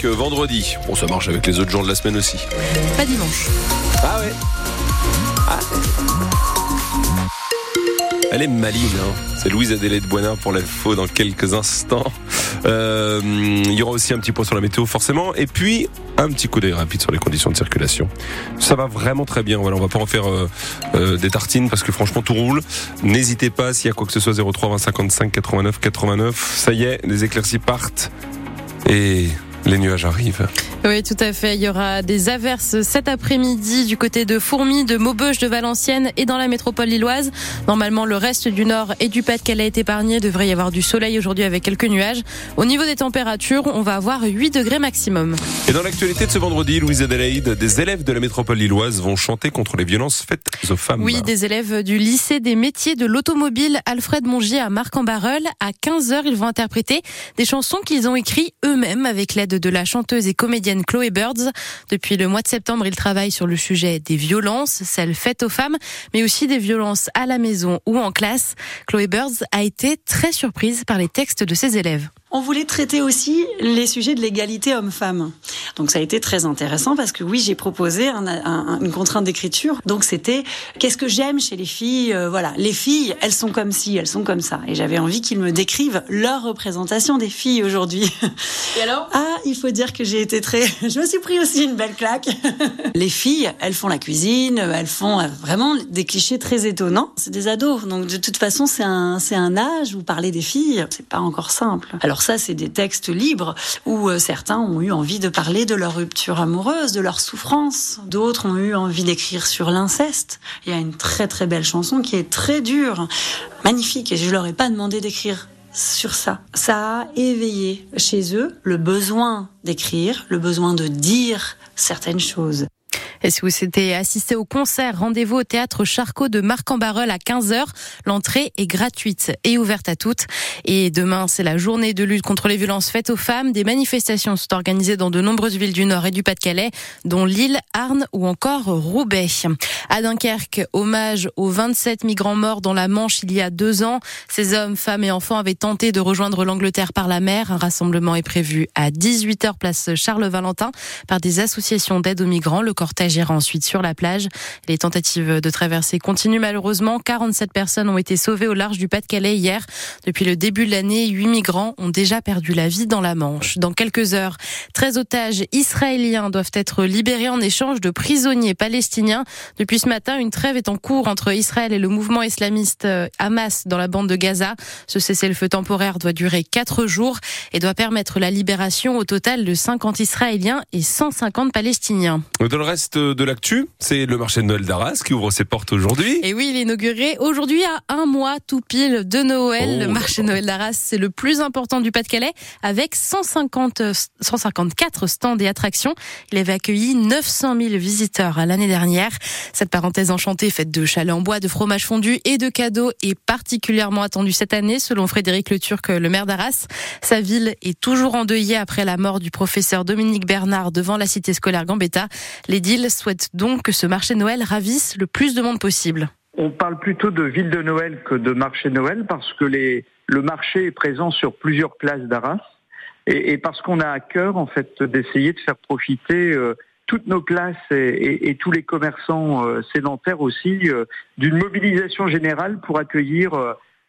Que vendredi, bon ça marche avec les autres jours de la semaine aussi. Pas dimanche. Ah ouais. Ah. Elle est maligne, hein. c'est Louise Adélaïde Boinard pour l'info dans quelques instants. Euh, il y aura aussi un petit point sur la météo forcément, et puis un petit coup d'œil rapide sur les conditions de circulation. Ça va vraiment très bien. Voilà, on va pas en faire euh, euh, des tartines parce que franchement tout roule. N'hésitez pas s'il y a quoi que ce soit 03 20 55 89 89. Ça y est, les éclaircies partent et les nuages arrivent. Oui, tout à fait. Il y aura des averses cet après-midi du côté de Fourmi, de Maubeuge, de Valenciennes et dans la métropole lilloise. Normalement, le reste du nord et du Pas-de-Calais est épargné. Devrait y avoir du soleil aujourd'hui avec quelques nuages. Au niveau des températures, on va avoir 8 degrés maximum. Et dans l'actualité de ce vendredi, Louise Adélaïde, des élèves de la métropole lilloise vont chanter contre les violences faites aux femmes. Oui, des élèves du lycée des métiers de l'automobile Alfred Mongier à Marc-en-Barœul. À 15h, ils vont interpréter des chansons qu'ils ont écrites eux-mêmes avec l'aide de la chanteuse et comédienne Chloé Birds. Depuis le mois de septembre, il travaille sur le sujet des violences, celles faites aux femmes, mais aussi des violences à la maison ou en classe. Chloé Birds a été très surprise par les textes de ses élèves. On voulait traiter aussi les sujets de l'égalité homme-femme. Donc ça a été très intéressant parce que oui, j'ai proposé un, un, une contrainte d'écriture. Donc c'était qu'est-ce que j'aime chez les filles euh, Voilà, les filles, elles sont comme ci, elles sont comme ça. Et j'avais envie qu'ils me décrivent leur représentation des filles aujourd'hui. Et alors? Ah, il faut dire que j'ai été très. Je me suis pris aussi une belle claque. les filles, elles font la cuisine, elles font euh, vraiment des clichés très étonnants. C'est des ados, donc de toute façon c'est un c'est un âge où parler des filles, c'est pas encore simple. Alors alors ça, c'est des textes libres où euh, certains ont eu envie de parler de leur rupture amoureuse, de leur souffrance. D'autres ont eu envie d'écrire sur l'inceste. Il y a une très très belle chanson qui est très dure, magnifique, et je leur ai pas demandé d'écrire sur ça. Ça a éveillé chez eux le besoin d'écrire, le besoin de dire certaines choses. Et si vous souhaitez assister au concert, rendez-vous au théâtre Charcot de Marc-en-Barœul à 15h. L'entrée est gratuite et ouverte à toutes. Et demain, c'est la journée de lutte contre les violences faites aux femmes. Des manifestations sont organisées dans de nombreuses villes du Nord et du Pas-de-Calais, dont Lille, Arnes ou encore Roubaix. À Dunkerque, hommage aux 27 migrants morts dans la Manche il y a deux ans. Ces hommes, femmes et enfants avaient tenté de rejoindre l'Angleterre par la mer. Un rassemblement est prévu à 18h place Charles-Valentin par des associations d'aide aux migrants. Le cortège ensuite sur la plage. Les tentatives de traversée continuent malheureusement. 47 personnes ont été sauvées au large du Pas-de-Calais hier. Depuis le début de l'année, 8 migrants ont déjà perdu la vie dans la Manche. Dans quelques heures, 13 otages israéliens doivent être libérés en échange de prisonniers palestiniens. Depuis ce matin, une trêve est en cours entre Israël et le mouvement islamiste euh, Hamas dans la bande de Gaza. Ce cessez-le-feu temporaire doit durer 4 jours et doit permettre la libération au total de 50 Israéliens et 150 Palestiniens. Dans le de l'actu, c'est le marché de Noël d'Arras qui ouvre ses portes aujourd'hui. Et oui, il est inauguré aujourd'hui à un mois tout pile de Noël. Oh, le marché Noël d'Arras, c'est le plus important du Pas-de-Calais avec 150, 154 stands et attractions. Il avait accueilli 900 000 visiteurs l'année dernière. Cette parenthèse enchantée faite de chalets en bois, de fromage fondu et de cadeaux est particulièrement attendue cette année selon Frédéric Le Turc, le maire d'Arras. Sa ville est toujours endeuillée après la mort du professeur Dominique Bernard devant la cité scolaire Gambetta. Les deals souhaite donc que ce marché Noël ravisse le plus de monde possible. On parle plutôt de ville de Noël que de marché Noël parce que le marché est présent sur plusieurs places d'Arras et, parce qu'on a à cœur en fait d'essayer de faire profiter euh, toutes nos places et, tous les commerçants euh, sédentaires aussi euh, d'une mobilisation générale pour accueillir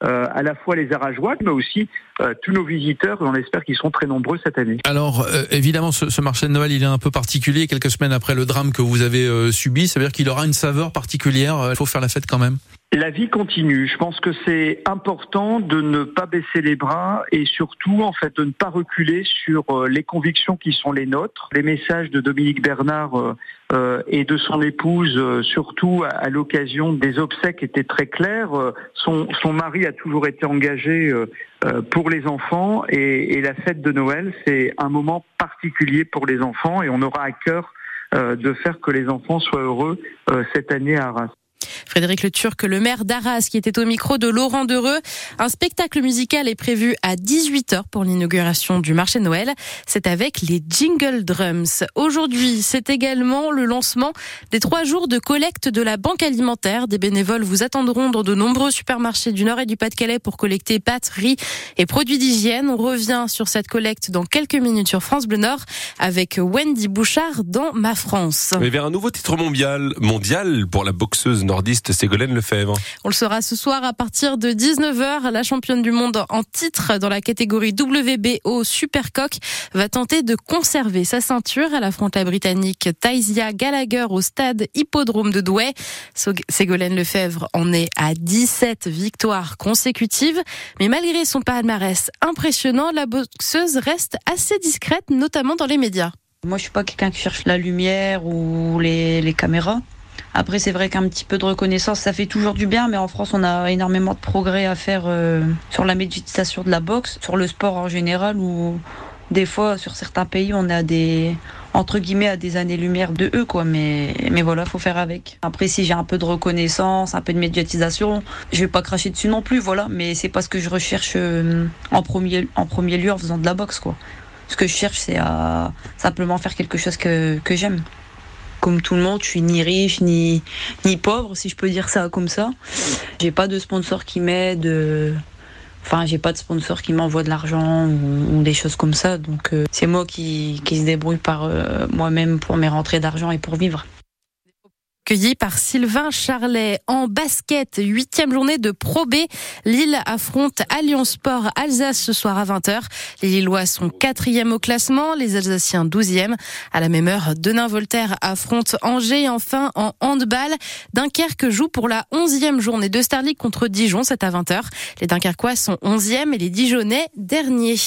euh, euh, à la fois les Arajois, mais aussi euh, tous nos visiteurs. On espère qu'ils seront très nombreux cette année. Alors, euh, évidemment, ce, ce, marché de Noël, il est un peu particulier. Quelques semaines après le drame que vous avez euh, subi, ça veut dire qu'il aura une saveur particulière. Il faut faire la fête quand même. La vie continue. Je pense que c'est important de ne pas baisser les bras et surtout, en fait, de ne pas reculer sur euh, les convictions qui sont les nôtres. Les messages de Dominique Bernard euh, euh, et de son épouse, surtout à, l'occasion des obsèques, étaient très clairs. Son, mari a toujours été engagé pour les enfants et, et, la fête de Noël, c'est un moment particulier pour les enfants et on aura à cœur de faire que les enfants soient heureux cette année à Arras. Frédéric Le Turc, le maire d'Arras, qui était au micro de Laurent Dereux. Un spectacle musical est prévu à 18h pour l'inauguration du marché de Noël. C'est avec les Jingle Drums. Aujourd'hui, c'est également le lancement des trois jours de collecte de la banque alimentaire. Des bénévoles vous attendront dans de nombreux supermarchés du Nord et du Pas-de-Calais pour collecter pâtes, riz et produits d'hygiène. On revient sur cette collecte dans quelques minutes sur France Bleu Nord avec Wendy Bouchard dans Ma France. Et vers un nouveau titre mondial, mondial pour la boxeuse nordiste Ségolène Lefebvre. On le saura ce soir à partir de 19h. La championne du monde en titre dans la catégorie WBO Supercoq va tenter de conserver sa ceinture. Elle affronte la britannique Taisia Gallagher au stade hippodrome de Douai. Ségolène Lefebvre en est à 17 victoires consécutives. Mais malgré son palmarès impressionnant, la boxeuse reste assez discrète, notamment dans les médias. Moi, je suis pas quelqu'un qui cherche la lumière ou les, les caméras. Après, c'est vrai qu'un petit peu de reconnaissance, ça fait toujours du bien, mais en France, on a énormément de progrès à faire euh, sur la méditation de la boxe, sur le sport en général, où des fois, sur certains pays, on a des entre guillemets à des années-lumière de eux, quoi. Mais, mais voilà, faut faire avec. Après, si j'ai un peu de reconnaissance, un peu de médiatisation, je vais pas cracher dessus non plus, voilà. Mais c'est pas ce que je recherche euh, en premier, en premier lieu en faisant de la boxe, quoi. Ce que je cherche, c'est à simplement faire quelque chose que, que j'aime comme tout le monde, je suis ni riche ni ni pauvre, si je peux dire ça comme ça. J'ai pas de sponsor qui m'aide. Enfin, j'ai pas de sponsor qui m'envoie de l'argent ou, des choses comme ça. Donc, euh, c'est moi qui, qui se débrouille par euh, moi-même pour mes rentrées d'argent et pour vivre accueilli par Sylvain Charlet. En basket, huitième journée de Pro B. Lille affronte Alliance Sport Alsace ce soir à 20h. Les Lillois sont quatrième au classement, les Alsaciens douzième. À la même heure, Denain-Voltaire affronte Angers. Enfin, en handball, Dunkerque joue pour la onzième journée de Star contre Dijon. C'est à 20h. Les Dunkerquois sont onzième et les Dijonnais derniers.